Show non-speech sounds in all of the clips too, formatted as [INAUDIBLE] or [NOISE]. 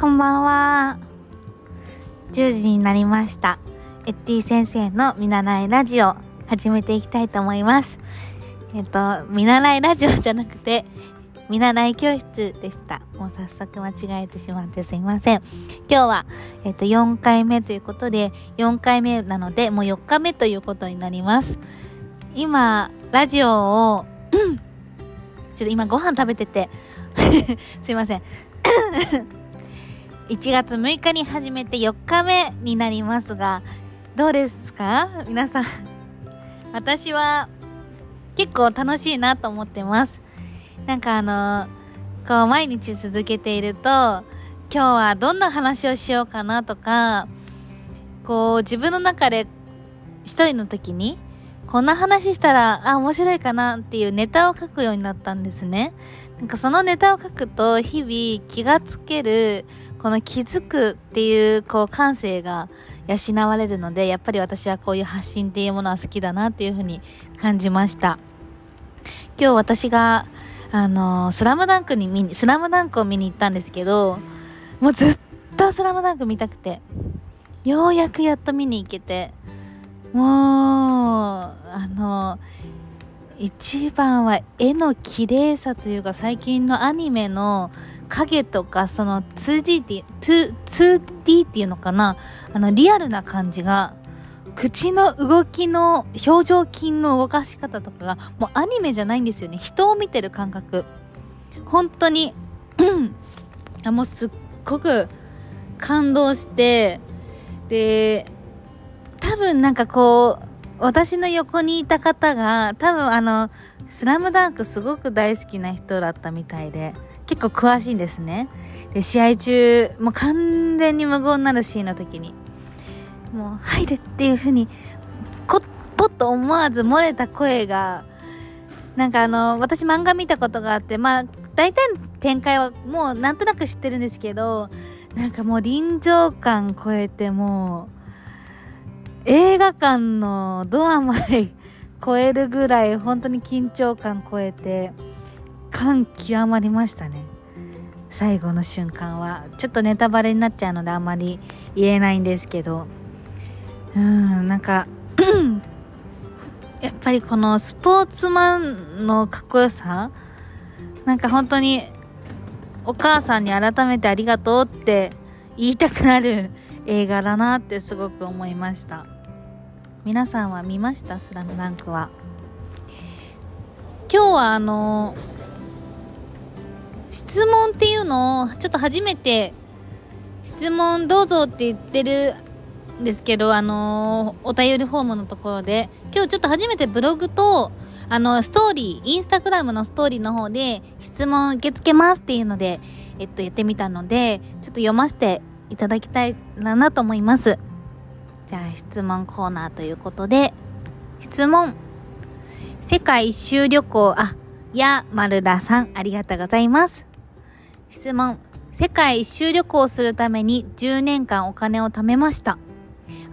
こんばんは。10時になりました。エッティ先生の見習いラジオ始めていきたいと思います。えっと、見習いラジオじゃなくて、見習い教室でした。もう早速間違えてしまってすいません。今日は、えっと、4回目ということで、4回目なので、もう4日目ということになります。今、ラジオを、ちょっと今ご飯食べてて、[LAUGHS] すいません。1月6日に始めて4日目になりますが、どうですか？皆さん。私は結構楽しいなと思ってます。なんかあのこう毎日続けていると、今日はどんな話をしようかなとか、こう自分の中で一人の時に、こんな話したら、あ、面白いかなっていうネタを書くようになったんですね。なんかそのネタを書くと、日々気がつける、この気づくっていう、こう感性が養われるので、やっぱり私はこういう発信っていうものは好きだなっていうふうに感じました。今日私が、あのスラムダンクに見に、スラムダンクを見に行ったんですけど、もうずっとスラムダンク見たくて、ようやくやっと見に行けて、もう、あの、一番は絵の綺麗さというか最近のアニメの影とかその 2D って、2D っていうのかな。あのリアルな感じが口の動きの表情筋の動かし方とかがもうアニメじゃないんですよね。人を見てる感覚。本当に [CLEARS THROAT] もうすっごく感動してで多分なんかこう私の横にいた方が多分あの「スラムダンクすごく大好きな人だったみたいで結構詳しいんですね。で試合中もう完全に無言になるシーンの時にもう「入れ」っていう風にこポッと思わず漏れた声がなんかあの私漫画見たことがあってまあ大体の展開はもうなんとなく知ってるんですけどなんかもう臨場感超えてもう映画館のドアまで超えるぐらい本当に緊張感超えて感極まりましたね。最後の瞬間は。ちょっとネタバレになっちゃうのであまり言えないんですけど。うんなんか [CLEARS THROAT] やっぱりこのスポーツマンのかっこよさ？なんか本当にお母さんに改めてありがとうって言いたくなる映画だなってすごく思いました。皆さんは見ました？スラムダンクは。今日はあの質問っていうのをちょっと初めて質問どうぞって言ってるんですけどあのお便りフォームのところで。今日ちょっと初めてブログとあのストーリーインスタグラムのストーリーの方で質問受け付けますっていうのでえっとやってみたのでちょっと読ませていただきたいなと思います。じゃあ質問コーナーということで、質問。世界一周旅行、あ、や、丸田さん、ありがとうございます。質問。世界一周旅行をするために10年間お金を貯めました。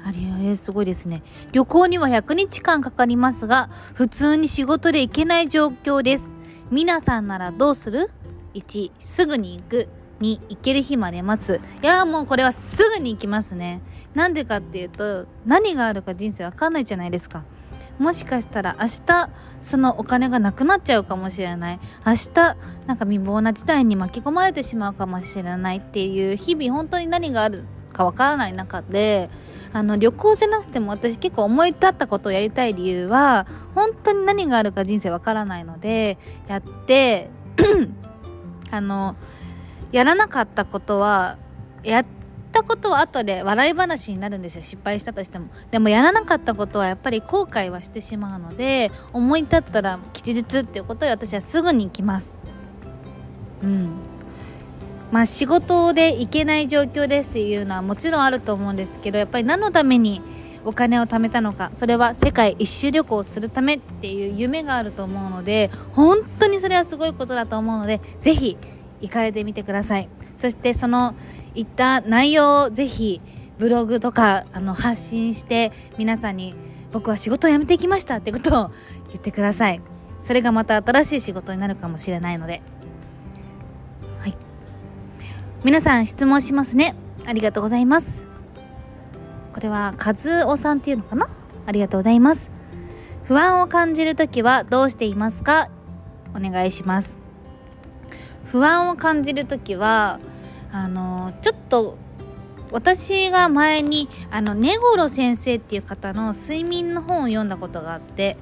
あれ、えー、すごいですね。旅行には100日間かかりますが、普通に仕事で行けない状況です。皆さんならどうする ?1、すぐに行く。に行ける日まで待つ。いやもうこれはすぐに行きますね。なんでかっていうと、何があるか人生わかんないじゃないですか。もしかしたら明日そのお金がなくなっちゃうかもしれない。明日なんか未亡な事態に巻き込まれてしまうかもしれないっていう日々本当に何があるかわからない中で、あの旅行じゃなくても私結構思い立ったことをやりたい理由は本当に何があるか人生わからないのでやって [CLEARS THROAT] あのやらなかったことはやったことは後で笑い話になるんですよ。失敗したとしても。でもやらなかったことはやっぱり後悔はしてしまうので思い立ったら吉日っていうことで私はすぐに行きます。うん。まあ仕事で行けない状況ですっていうのはもちろんあると思うんですけどやっぱり何のためにお金を貯めたのかそれは世界一周旅行をするためっていう夢があると思うので本当にそれはすごいことだと思うのでぜひ行かれてみてください。そしてその言った内容をぜひブログとかあの発信して皆さんに僕は仕事を辞めてきましたってことを言ってください。それがまた新しい仕事になるかもしれないので。はい。皆さん質問しますね。ありがとうございます。これは和夫さんっていうのかな？ありがとうございます。不安を感じるときはどうしていますか？お願いします。不安を感じるときはあのちょっと私が前にあの根頃先生っていう方の睡眠の本を読んだことがあって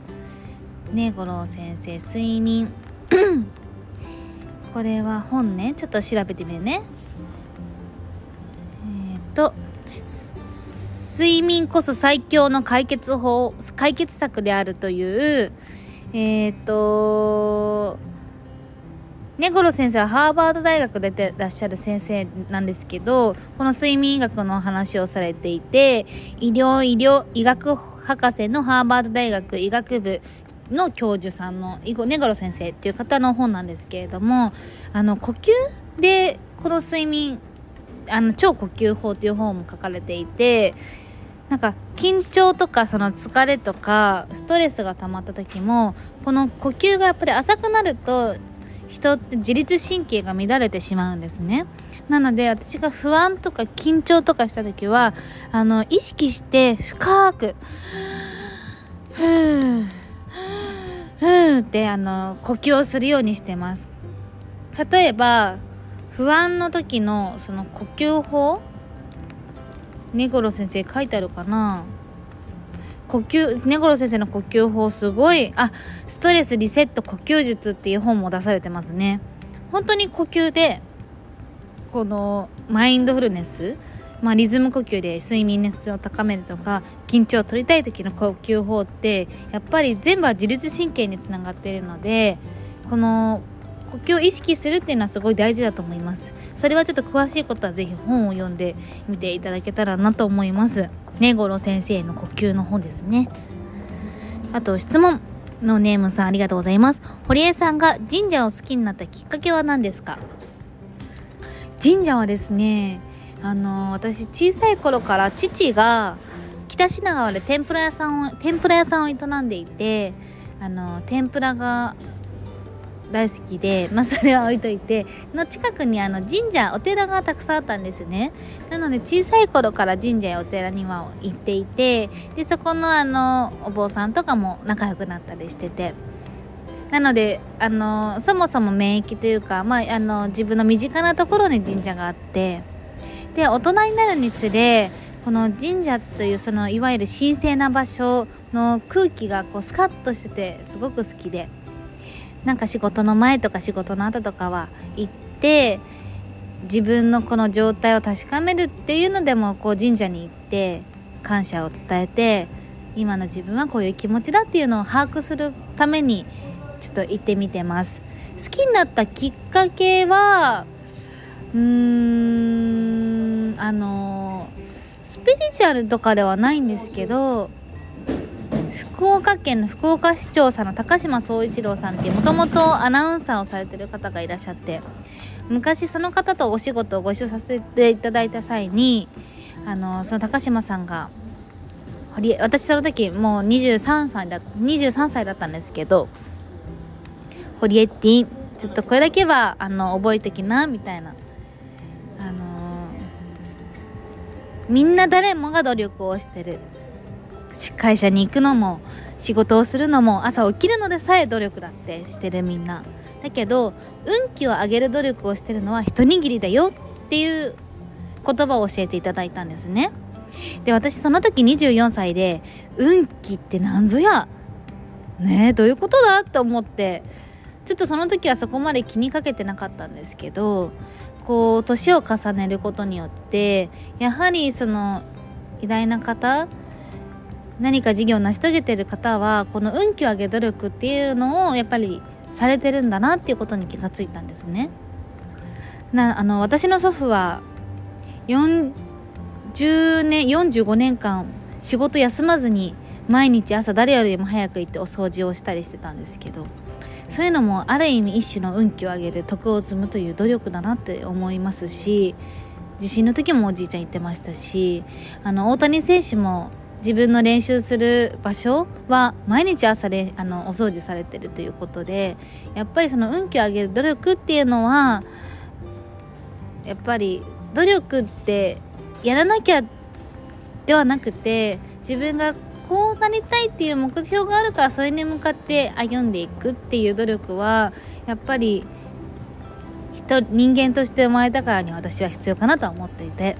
根頃先生睡眠 [CLEARS THROAT] これは本ねちょっと調べてみるね。えっ、ー、と睡眠こそ最強の解決法解決策であるというえっ、ー、と根頃先生はハーバード大学出てらっしゃる先生なんですけどこの睡眠医学の話をされていて医療医療医学博士のハーバード大学医学部の教授さんの根頃先生っていう方の本なんですけれどもあの呼吸でこの睡眠あの超呼吸法っていう本も書かれていてなんか緊張とかその疲れとかストレスが溜まった時もこの呼吸がやっぱり浅くなると人って自律神経が乱れてしまうんですね。なので私が不安とか緊張とかした時は、あの、意識して深く、ふー、ふーってあの、呼吸をするようにしてます。例えば、不安の時のその呼吸法？根頃先生書いてあるかな？呼吸根頃先生の呼吸法すごいあストレスリセット呼吸術っていう本も出されてますね。本当に呼吸でこのマインドフルネスまあ、リズム呼吸で睡眠の質を高めるとか緊張を取りたい時の呼吸法ってやっぱり全部は自律神経につながっているのでこの呼吸を意識するっていうのはすごい大事だと思います。それはちょっと詳しいことは是非本を読んでみていただけたらなと思います。根頃先生の呼吸の本ですね。あと質問のネームさんありがとうございます。堀江さんが神社を好きになったきっかけは何ですか？神社はですねあの私小さい頃から父が北品川で天ぷら屋さんを天ぷら屋さんを営んでいてあの天ぷらが大好きで、まあ、それは置いといての近くにあの神社お寺がたくさんあったんですね。なので小さい頃から神社やお寺には行っていてでそこのあのお坊さんとかも仲良くなったりしてて。なのであのそもそも免疫というか、まあ、あの自分の身近なところに神社があってで大人になるにつれこの神社というそのいわゆる神聖な場所の空気がこうスカッとしててすごく好きで。なんか仕事の前とか仕事の後とかは行って自分のこの状態を確かめるっていうのでもこう神社に行って感謝を伝えて今の自分はこういう気持ちだっていうのを把握するためにちょっと行ってみてます。好きになったきっかけはうーんあのスピリチュアルとかではないんですけど福岡県の福岡市長さんの高島総一郎さんってもともとアナウンサーをされてる方がいらっしゃって昔その方とお仕事をご一緒させていただいた際にあのその高島さんが私その時もう23歳だ23歳だったんですけど「ホリエッティちょっとこれだけはあの覚えてきな」みたいな。あのみんな誰もが努力をしてる会社に行くのも仕事をするのも朝起きるのでさえ努力だってしてるみんな。だけど運気を上げる努力をしてるのは一握りだよっていう言葉を教えていただいたんですね。で私その時24歳で運気って何ぞや？ねえどういうことだって思って。ちょっとその時はそこまで気にかけてなかったんですけどこう年を重ねることによってやはりその偉大な方何か事業を成し遂げてる方はこの運気を上げ努力っていうのをやっぱりされてるんだなっていうことに気がついたんですね。なあの私の祖父は40年45年間仕事休まずに毎日朝誰よりも早く行ってお掃除をしたりしてたんですけどそういうのもある意味一種の運気を上げる徳を積むという努力だなって思いますし地震の時もおじいちゃん言ってましたしあの大谷選手も自分の練習する場所は毎日朝れあのお掃除されてるということでやっぱりその運気を上げる努力っていうのはやっぱり努力ってやらなきゃではなくて自分がこうなりたいっていう目標があるからそれに向かって歩んでいくっていう努力はやっぱり人人間として生まれたからに私は必要かなとは思っていて。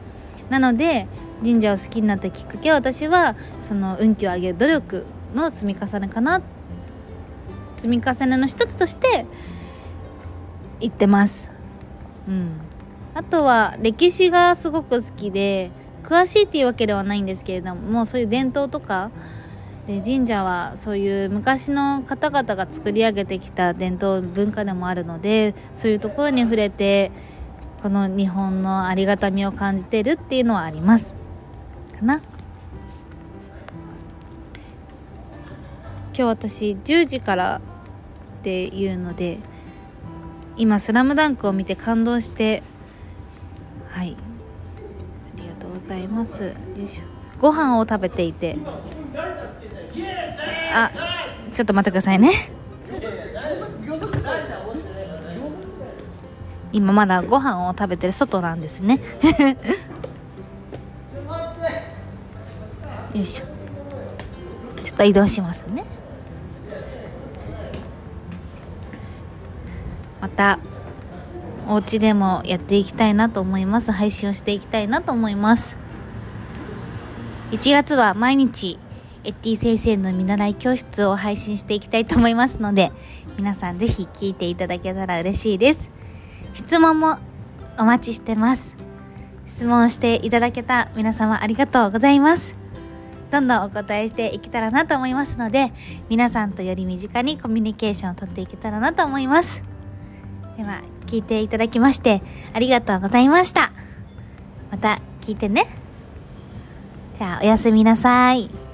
なので神社を好きになったきっかけは私はその運気を上げる努力の積み重ねかな積み重ねの一つとして言ってます。うん。あとは歴史がすごく好きで詳しいっていうわけではないんですけれどもそういう伝統とかで神社はそういう昔の方々が作り上げてきた伝統文化でもあるのでそういうところに触れてこの日本のありがたみを感じてるっていうのはあります。かな？今日私10時からっていうので今「スラムダンクを見て感動してはい。ありがとうございます。よいしょ。ご飯を食べていて。あちょっと待ってくださいね。今まだご飯を食べてる外なんですね。[LAUGHS] よいしょ。ちょっと移動しますね。またお家でもやっていきたいなと思います。配信をしていきたいなと思います。1月は毎日エッティ先生の見習い教室を配信していきたいと思いますので皆さんぜひ聞いていただけたら嬉しいです。質問もお待ちしてます。質問していただけた皆様ありがとうございます。どんどんお答えしていけたらなと思いますので皆さんとより身近にコミュニケーションをとっていけたらなと思います。では聞いていただきましてありがとうございました。また聞いてね。じゃあおやすみなさい。